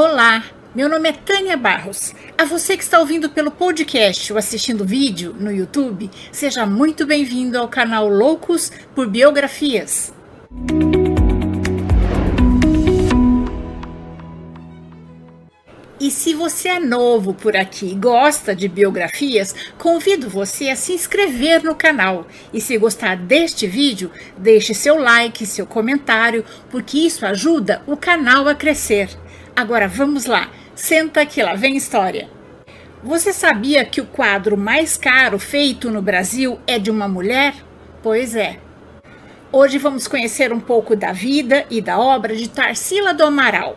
Olá, meu nome é Tânia Barros. A você que está ouvindo pelo podcast ou assistindo vídeo no YouTube, seja muito bem-vindo ao canal Loucos por Biografias. E se você é novo por aqui e gosta de biografias, convido você a se inscrever no canal. E se gostar deste vídeo, deixe seu like, seu comentário, porque isso ajuda o canal a crescer. Agora vamos lá, senta que lá vem história. Você sabia que o quadro mais caro feito no Brasil é de uma mulher? Pois é. Hoje vamos conhecer um pouco da vida e da obra de Tarsila do Amaral.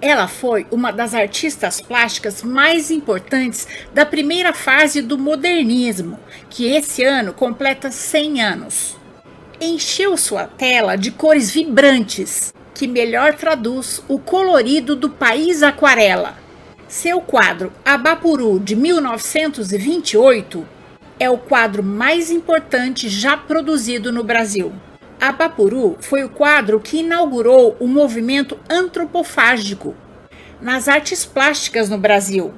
Ela foi uma das artistas plásticas mais importantes da primeira fase do modernismo, que esse ano completa 100 anos. Encheu sua tela de cores vibrantes, que melhor traduz o colorido do país aquarela. Seu quadro Abapuru de 1928 é o quadro mais importante já produzido no Brasil. Abapuru foi o quadro que inaugurou o movimento antropofágico nas artes plásticas no Brasil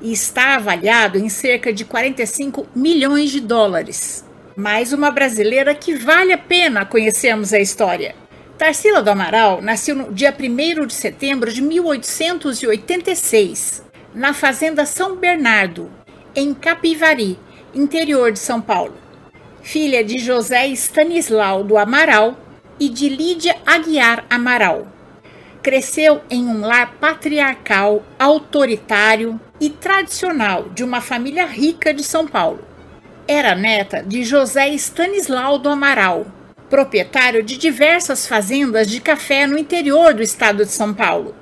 e está avaliado em cerca de 45 milhões de dólares. Mais uma brasileira que vale a pena conhecermos a história. Tarsila do Amaral nasceu no dia 1 de setembro de 1886, na Fazenda São Bernardo, em Capivari, interior de São Paulo. Filha de José Stanislau do Amaral e de Lídia Aguiar Amaral. Cresceu em um lar patriarcal, autoritário e tradicional de uma família rica de São Paulo. Era neta de José Stanislau do Amaral, proprietário de diversas fazendas de café no interior do estado de São Paulo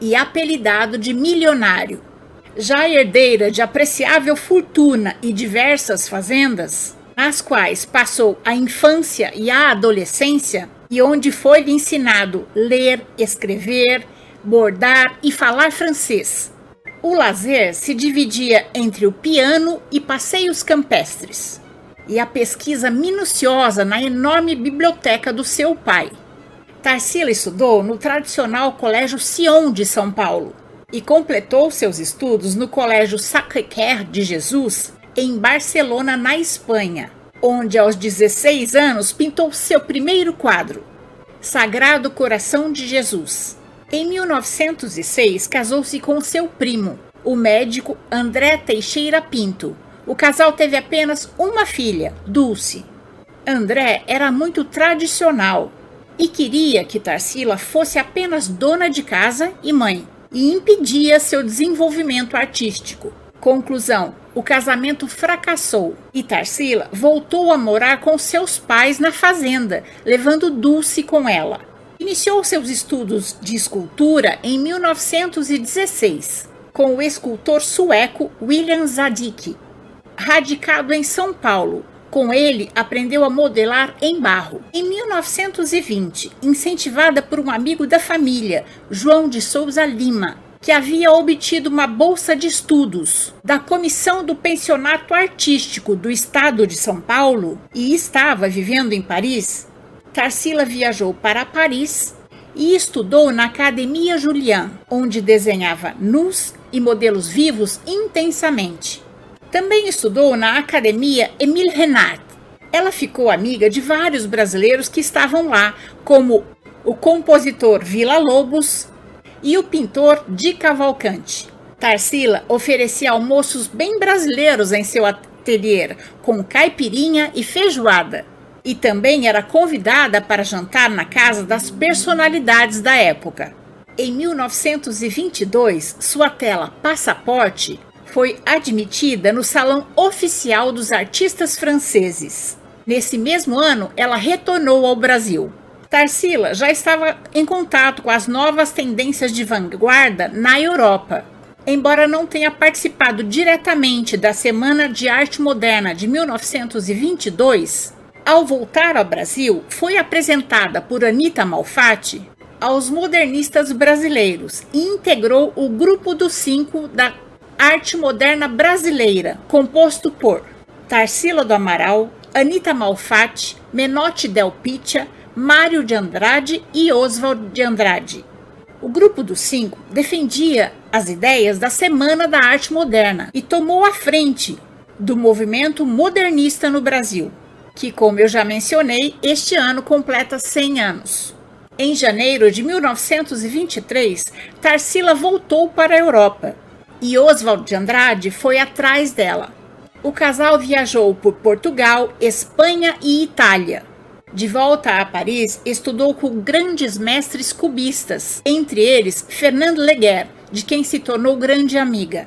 e apelidado de milionário. Já herdeira de apreciável fortuna e diversas fazendas, nas quais passou a infância e a adolescência, e onde foi lhe ensinado ler, escrever, bordar e falar francês. O lazer se dividia entre o piano e passeios campestres e a pesquisa minuciosa na enorme biblioteca do seu pai. Tarsila estudou no tradicional Colégio Sion de São Paulo e completou seus estudos no Colégio Sacré-Cœur de Jesus, em Barcelona, na Espanha, onde aos 16 anos pintou seu primeiro quadro, Sagrado Coração de Jesus. Em 1906, casou-se com seu primo, o médico André Teixeira Pinto, o casal teve apenas uma filha, Dulce. André era muito tradicional e queria que Tarsila fosse apenas dona de casa e mãe, e impedia seu desenvolvimento artístico. Conclusão: o casamento fracassou e Tarsila voltou a morar com seus pais na fazenda, levando Dulce com ela. Iniciou seus estudos de escultura em 1916 com o escultor sueco William Zadig, radicado em São Paulo. Com ele, aprendeu a modelar em barro. Em 1920, incentivada por um amigo da família, João de Souza Lima, que havia obtido uma bolsa de estudos da Comissão do Pensionato Artístico do Estado de São Paulo e estava vivendo em Paris, Tarsila viajou para Paris e estudou na Academia Julian, onde desenhava nus e modelos vivos intensamente. Também estudou na Academia Emile Renard. Ela ficou amiga de vários brasileiros que estavam lá, como o compositor Vila Lobos e o pintor Di Cavalcante. Tarsila oferecia almoços bem brasileiros em seu ateliê, com caipirinha e feijoada. E também era convidada para jantar na casa das personalidades da época. Em 1922, sua tela Passaporte foi admitida no Salão Oficial dos Artistas Franceses. Nesse mesmo ano, ela retornou ao Brasil. Tarsila já estava em contato com as novas tendências de vanguarda na Europa. Embora não tenha participado diretamente da Semana de Arte Moderna de 1922, ao voltar ao Brasil, foi apresentada por Anita Malfatti aos modernistas brasileiros e integrou o Grupo dos Cinco da Arte Moderna Brasileira, composto por Tarsila do Amaral, Anita Malfatti, Menotti Del Piccia, Mário de Andrade e Oswald de Andrade. O grupo dos cinco defendia as ideias da Semana da Arte Moderna e tomou a frente do movimento modernista no Brasil, que, como eu já mencionei, este ano completa 100 anos. Em janeiro de 1923, Tarsila voltou para a Europa e Oswald de Andrade foi atrás dela. O casal viajou por Portugal, Espanha e Itália de volta a Paris, estudou com grandes mestres cubistas, entre eles Fernand Leguer, de quem se tornou grande amiga.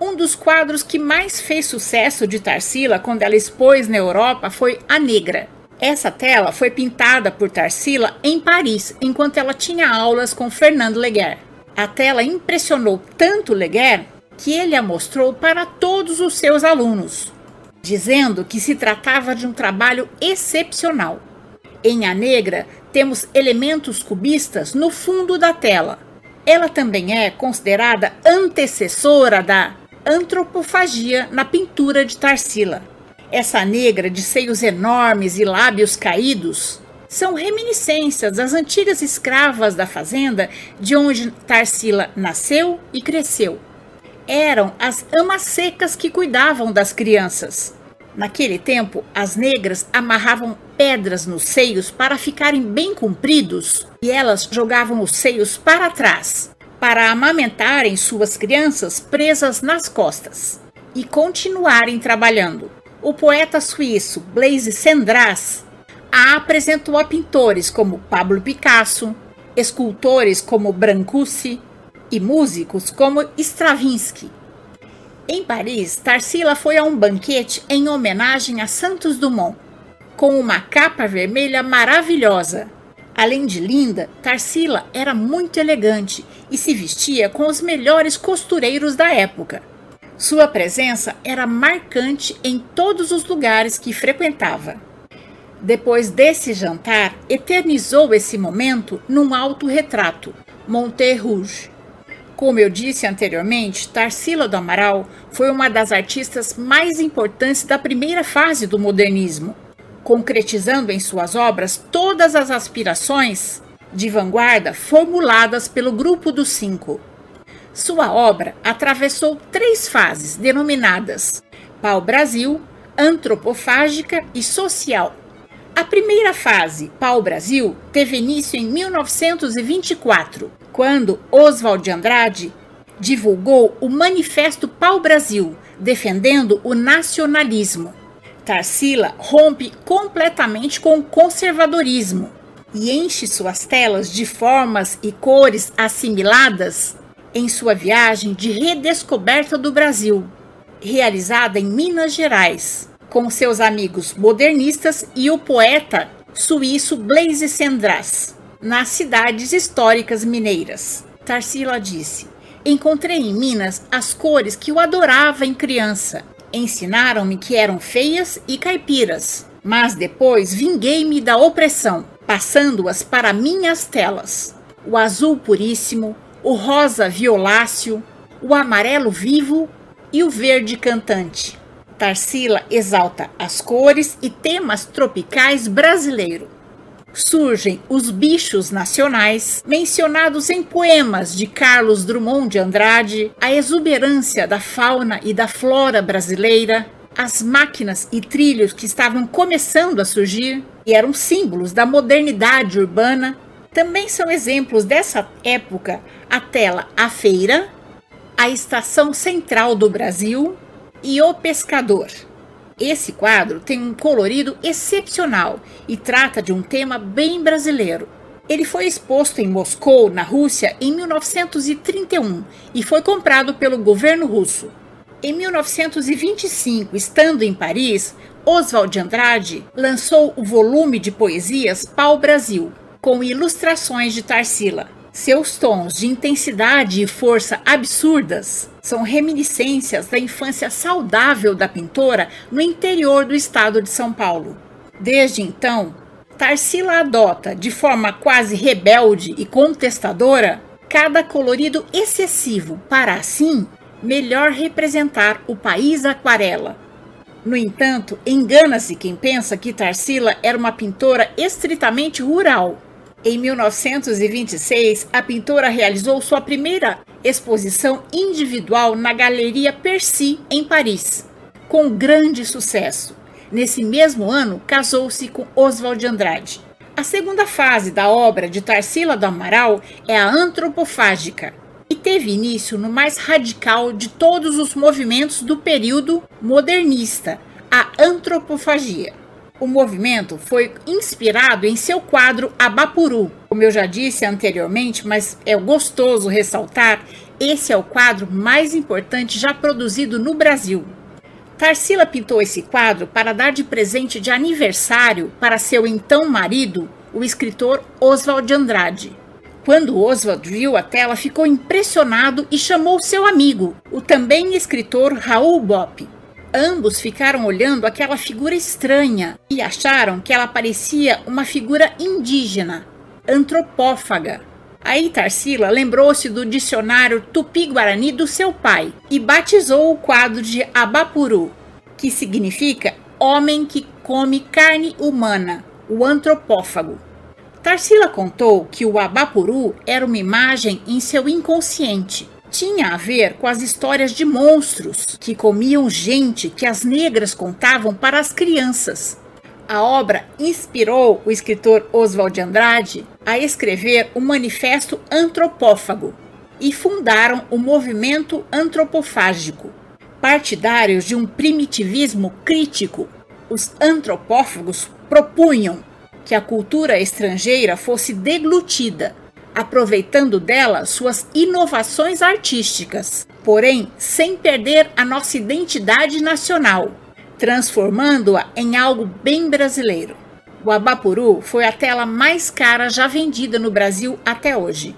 Um dos quadros que mais fez sucesso de Tarsila quando ela expôs na Europa foi A Negra. Essa tela foi pintada por Tarsila em Paris, enquanto ela tinha aulas com Fernand Leguer. A tela impressionou tanto Leguer que ele a mostrou para todos os seus alunos, dizendo que se tratava de um trabalho excepcional. Em A Negra, temos elementos cubistas no fundo da tela. Ela também é considerada antecessora da antropofagia na pintura de Tarsila. Essa negra de seios enormes e lábios caídos são reminiscências das antigas escravas da fazenda de onde Tarsila nasceu e cresceu. Eram as amas secas que cuidavam das crianças. Naquele tempo, as negras amarravam pedras nos seios para ficarem bem compridos e elas jogavam os seios para trás para amamentarem suas crianças presas nas costas e continuarem trabalhando. O poeta suíço Blaise Cendrars a apresentou a pintores como Pablo Picasso, escultores como Brancusi e músicos como Stravinsky. Em Paris, Tarsila foi a um banquete em homenagem a Santos Dumont, com uma capa vermelha maravilhosa. Além de linda, Tarsila era muito elegante e se vestia com os melhores costureiros da época. Sua presença era marcante em todos os lugares que frequentava. Depois desse jantar, eternizou esse momento num autorretrato, Monte Rouge. Como eu disse anteriormente, Tarsila do Amaral foi uma das artistas mais importantes da primeira fase do modernismo, concretizando em suas obras todas as aspirações de vanguarda formuladas pelo Grupo dos Cinco. Sua obra atravessou três fases denominadas pau-brasil, antropofágica e social. A primeira fase, pau-brasil, teve início em 1924, quando Oswald de Andrade divulgou o Manifesto Pau-Brasil, defendendo o nacionalismo. Tarsila rompe completamente com o conservadorismo e enche suas telas de formas e cores assimiladas em sua viagem de redescoberta do Brasil, realizada em Minas Gerais, com seus amigos modernistas e o poeta suíço Blaise Cendrars nas cidades históricas mineiras. Tarsila disse: Encontrei em Minas as cores que eu adorava em criança. Ensinaram-me que eram feias e caipiras, mas depois vinguei-me da opressão, passando-as para minhas telas. O azul puríssimo, o rosa violáceo, o amarelo vivo e o verde cantante. Tarsila exalta as cores e temas tropicais brasileiros surgem os bichos nacionais, mencionados em poemas de Carlos Drummond de Andrade, a exuberância da fauna e da flora brasileira, as máquinas e trilhos que estavam começando a surgir e eram símbolos da modernidade urbana, também são exemplos dessa época a tela A Feira, a Estação Central do Brasil e O Pescador. Esse quadro tem um colorido excepcional e trata de um tema bem brasileiro. Ele foi exposto em Moscou, na Rússia, em 1931 e foi comprado pelo governo russo. Em 1925, estando em Paris, Oswald de Andrade lançou o volume de poesias Pau Brasil, com ilustrações de Tarsila. Seus tons de intensidade e força absurdas são reminiscências da infância saudável da pintora no interior do estado de São Paulo. Desde então, Tarsila adota, de forma quase rebelde e contestadora, cada colorido excessivo para, assim, melhor representar o país aquarela. No entanto, engana-se quem pensa que Tarsila era uma pintora estritamente rural Em 1926, a pintora realizou sua primeira exposição individual na Galeria Percy, em Paris, com grande sucesso. Nesse mesmo ano, casou-se com Oswald de Andrade. A segunda fase da obra de Tarsila do Amaral é a antropofágica e teve início no mais radical de todos os movimentos do período modernista, a antropofagia. O movimento foi inspirado em seu quadro Abapuru. Como eu já disse anteriormente, mas é gostoso ressaltar, esse é o quadro mais importante já produzido no Brasil. Tarsila pintou esse quadro para dar de presente de aniversário para seu então marido, o escritor Oswald de Andrade. Quando Oswald viu a tela, ficou impressionado e chamou seu amigo, o também escritor Raul Bopp. Ambos ficaram olhando aquela figura estranha e acharam que ela parecia uma figura indígena, antropófaga. Aí Tarsila lembrou-se do dicionário tupi-guarani do seu pai e batizou o quadro de Abapuru, que significa homem que come carne humana, o antropófago. Tarsila contou que o Abapuru era uma imagem em seu inconsciente tinha a ver com as histórias de monstros que comiam gente que as negras contavam para as crianças. A obra inspirou o escritor Oswald de Andrade a escrever o Manifesto Antropófago e fundaram o movimento antropofágico. Partidários de um primitivismo crítico, os antropófagos propunham que a cultura estrangeira fosse deglutida aproveitando dela suas inovações artísticas, porém sem perder a nossa identidade nacional, transformando-a em algo bem brasileiro. O Abapuru foi a tela mais cara já vendida no Brasil até hoje.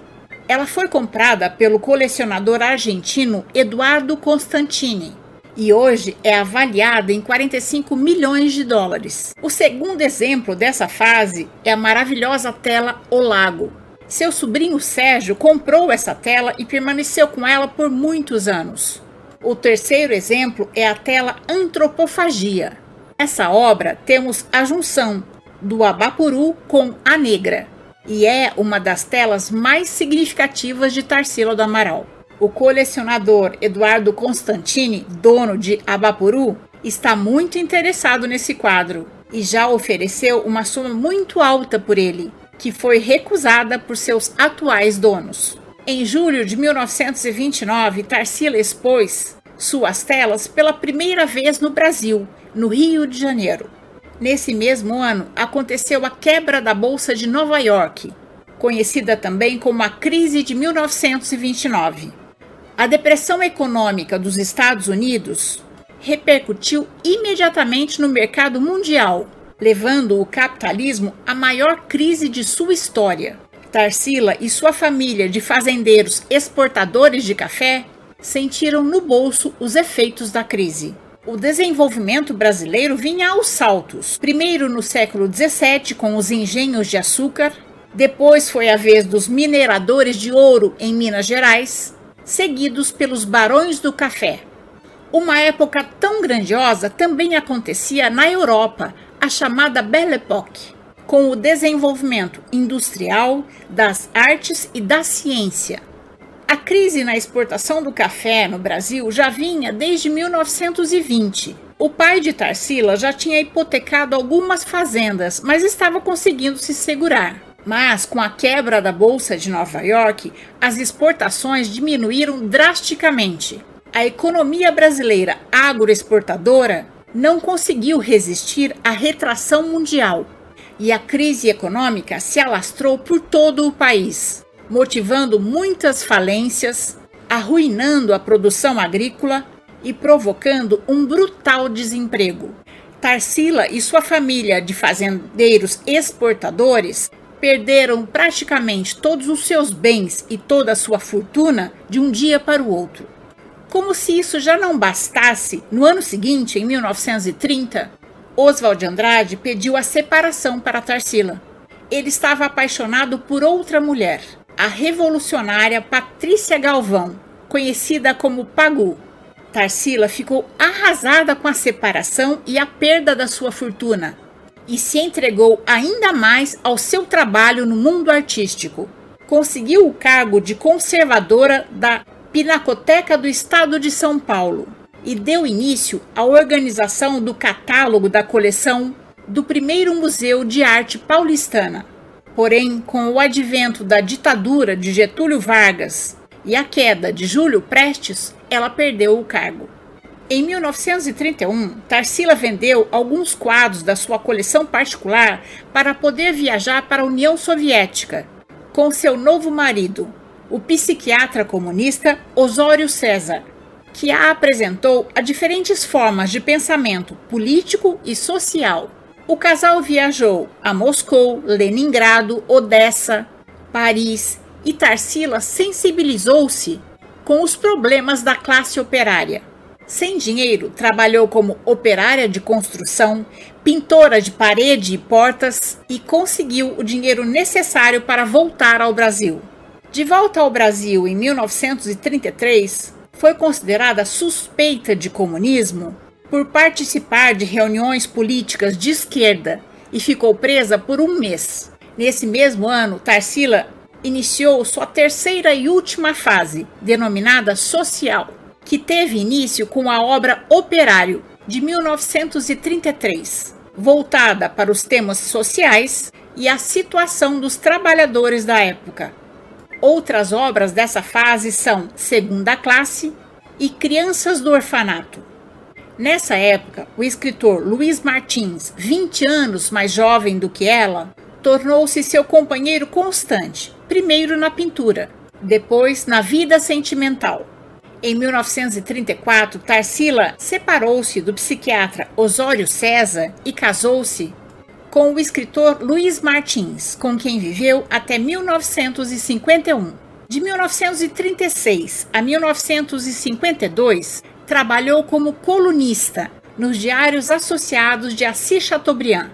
Ela foi comprada pelo colecionador argentino Eduardo Constantini e hoje é avaliada em 45 milhões de dólares. O segundo exemplo dessa fase é a maravilhosa tela O Lago, seu sobrinho Sérgio comprou essa tela e permaneceu com ela por muitos anos. O terceiro exemplo é a tela Antropofagia. Nessa obra temos a junção do Abapuru com a Negra e é uma das telas mais significativas de Tarsila do Amaral. O colecionador Eduardo Constantini, dono de Abapuru, está muito interessado nesse quadro e já ofereceu uma soma muito alta por ele, que foi recusada por seus atuais donos. Em julho de 1929, Tarsila expôs suas telas pela primeira vez no Brasil, no Rio de Janeiro. Nesse mesmo ano, aconteceu a quebra da Bolsa de Nova York, conhecida também como a crise de 1929. A depressão econômica dos Estados Unidos repercutiu imediatamente no mercado mundial levando o capitalismo à maior crise de sua história. Tarsila e sua família de fazendeiros exportadores de café sentiram no bolso os efeitos da crise. O desenvolvimento brasileiro vinha aos saltos, primeiro no século XVII com os engenhos de açúcar, depois foi a vez dos mineradores de ouro em Minas Gerais, seguidos pelos barões do café. Uma época tão grandiosa também acontecia na Europa, a chamada Belle Époque, com o desenvolvimento industrial, das artes e da ciência. A crise na exportação do café no Brasil já vinha desde 1920. O pai de Tarsila já tinha hipotecado algumas fazendas, mas estava conseguindo se segurar. Mas, com a quebra da Bolsa de Nova York, as exportações diminuíram drasticamente. A economia brasileira agroexportadora não conseguiu resistir à retração mundial e a crise econômica se alastrou por todo o país, motivando muitas falências, arruinando a produção agrícola e provocando um brutal desemprego. Tarsila e sua família de fazendeiros exportadores perderam praticamente todos os seus bens e toda a sua fortuna de um dia para o outro. Como se isso já não bastasse, no ano seguinte, em 1930, Oswald de Andrade pediu a separação para Tarsila. Ele estava apaixonado por outra mulher, a revolucionária Patrícia Galvão, conhecida como Pagu. Tarsila ficou arrasada com a separação e a perda da sua fortuna. e se entregou ainda mais ao seu trabalho no mundo artístico. Conseguiu o cargo de conservadora da Pinacoteca do Estado de São Paulo e deu início à organização do catálogo da coleção do primeiro Museu de Arte Paulistana. Porém, com o advento da ditadura de Getúlio Vargas e a queda de Júlio Prestes, ela perdeu o cargo. Em 1931, Tarsila vendeu alguns quadros da sua coleção particular para poder viajar para a União Soviética com seu novo marido, o psiquiatra comunista Osório César, que a apresentou a diferentes formas de pensamento político e social. O casal viajou a Moscou, Leningrado, Odessa, Paris e Tarsila sensibilizou-se com os problemas da classe operária. Sem dinheiro, trabalhou como operária de construção, pintora de parede e portas e conseguiu o dinheiro necessário para voltar ao Brasil. De volta ao Brasil em 1933, foi considerada suspeita de comunismo por participar de reuniões políticas de esquerda e ficou presa por um mês. Nesse mesmo ano, Tarsila iniciou sua terceira e última fase, denominada social que teve início com a obra Operário, de 1933, voltada para os temas sociais e a situação dos trabalhadores da época. Outras obras dessa fase são Segunda Classe e Crianças do Orfanato. Nessa época, o escritor Luiz Martins, 20 anos mais jovem do que ela, tornou-se seu companheiro constante, primeiro na pintura, depois na vida sentimental. Em 1934, Tarsila separou-se do psiquiatra Osório César e casou-se com o escritor Luiz Martins, com quem viveu até 1951. De 1936 a 1952, trabalhou como colunista nos Diários Associados de Assis Chateaubriand,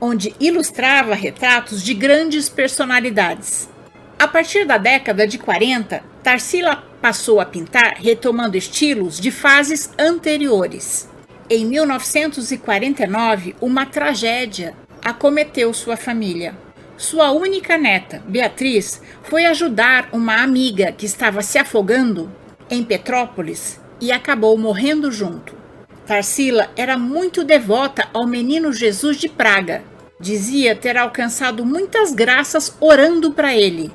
onde ilustrava retratos de grandes personalidades. A partir da década de 40, Tarsila passou a pintar retomando estilos de fases anteriores. Em 1949, uma tragédia acometeu sua família. Sua única neta, Beatriz, foi ajudar uma amiga que estava se afogando em Petrópolis e acabou morrendo junto. Tarsila era muito devota ao menino Jesus de Praga. Dizia ter alcançado muitas graças orando para ele.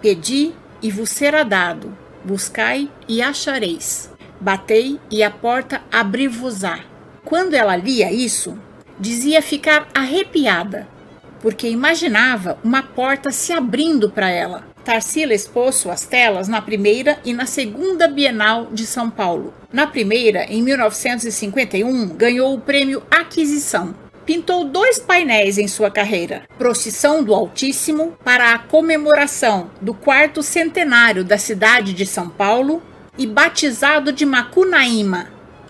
Pedi e vos será dado buscai e achareis. Batei e a porta abri-vos-á. Quando ela lia isso, dizia ficar arrepiada, porque imaginava uma porta se abrindo para ela. Tarsila expôs suas telas na primeira e na segunda Bienal de São Paulo. Na primeira, em 1951, ganhou o prêmio Aquisição, pintou dois painéis em sua carreira: Procissão do Altíssimo, para a comemoração do quarto centenário da cidade de São Paulo, e Batizado de Macunaíma,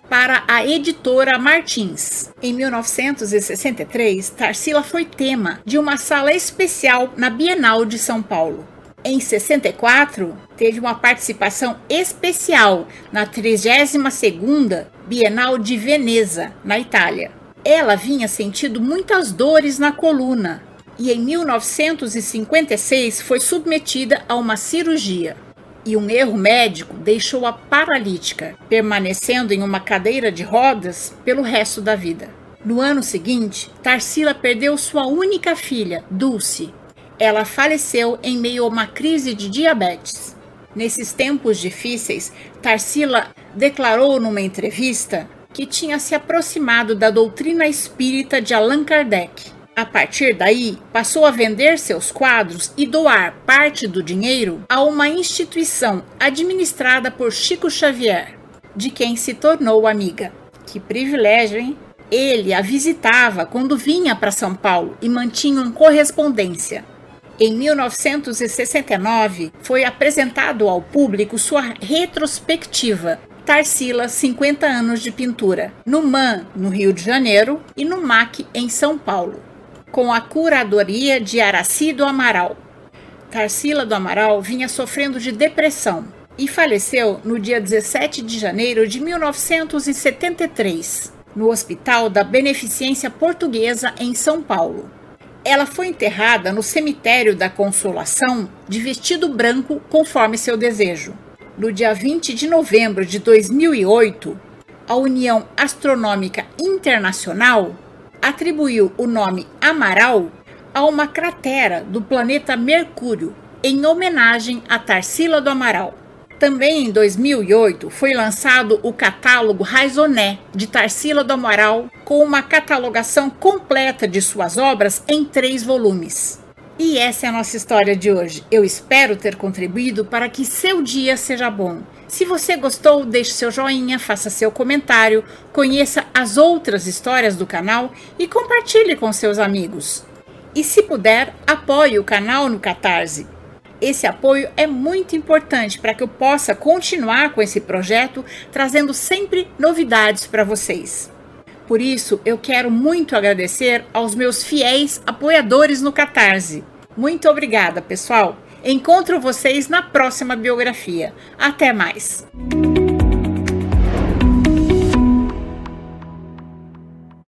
para a editora Martins. Em 1963, Tarsila foi tema de uma sala especial na Bienal de São Paulo. Em 64, teve uma participação especial na 32ª Bienal de Veneza, na Itália. Ela vinha sentindo muitas dores na coluna e em 1956 foi submetida a uma cirurgia. E um erro médico deixou-a paralítica, permanecendo em uma cadeira de rodas pelo resto da vida. No ano seguinte, Tarsila perdeu sua única filha, Dulce. Ela faleceu em meio a uma crise de diabetes. Nesses tempos difíceis, Tarsila declarou numa entrevista que tinha se aproximado da doutrina espírita de Allan Kardec. A partir daí, passou a vender seus quadros e doar parte do dinheiro a uma instituição administrada por Chico Xavier, de quem se tornou amiga. Que privilégio, hein? Ele a visitava quando vinha para São Paulo e mantinham correspondência. Em 1969, foi apresentado ao público sua retrospectiva Tarsila 50 anos de pintura, no MAN, no Rio de Janeiro, e no MAC, em São Paulo, com a curadoria de Araci do Amaral. Tarsila do Amaral vinha sofrendo de depressão e faleceu no dia 17 de janeiro de 1973. no Hospital da Beneficência Portuguesa em São Paulo. Ela foi enterrada no cemitério da Consolação de vestido branco, conforme seu desejo. No dia 20 de novembro de 2008, a União Astronômica Internacional atribuiu o nome Amaral a uma cratera do planeta Mercúrio, em homenagem a Tarsila do Amaral. Também em 2008 foi lançado o catálogo Raizoné de Tarsila do Amaral, com uma catalogação completa de suas obras em três volumes. E essa é a nossa história de hoje. Eu espero ter contribuído para que seu dia seja bom. Se você gostou, deixe seu joinha, faça seu comentário, conheça as outras histórias do canal e compartilhe com seus amigos. E se puder, apoie o canal no Catarse. Esse apoio é muito importante para que eu possa continuar com esse projeto, trazendo sempre novidades para vocês. Por isso, eu quero muito agradecer aos meus fiéis apoiadores no Catarse. Muito obrigada, pessoal! Encontro vocês na próxima biografia. Até mais!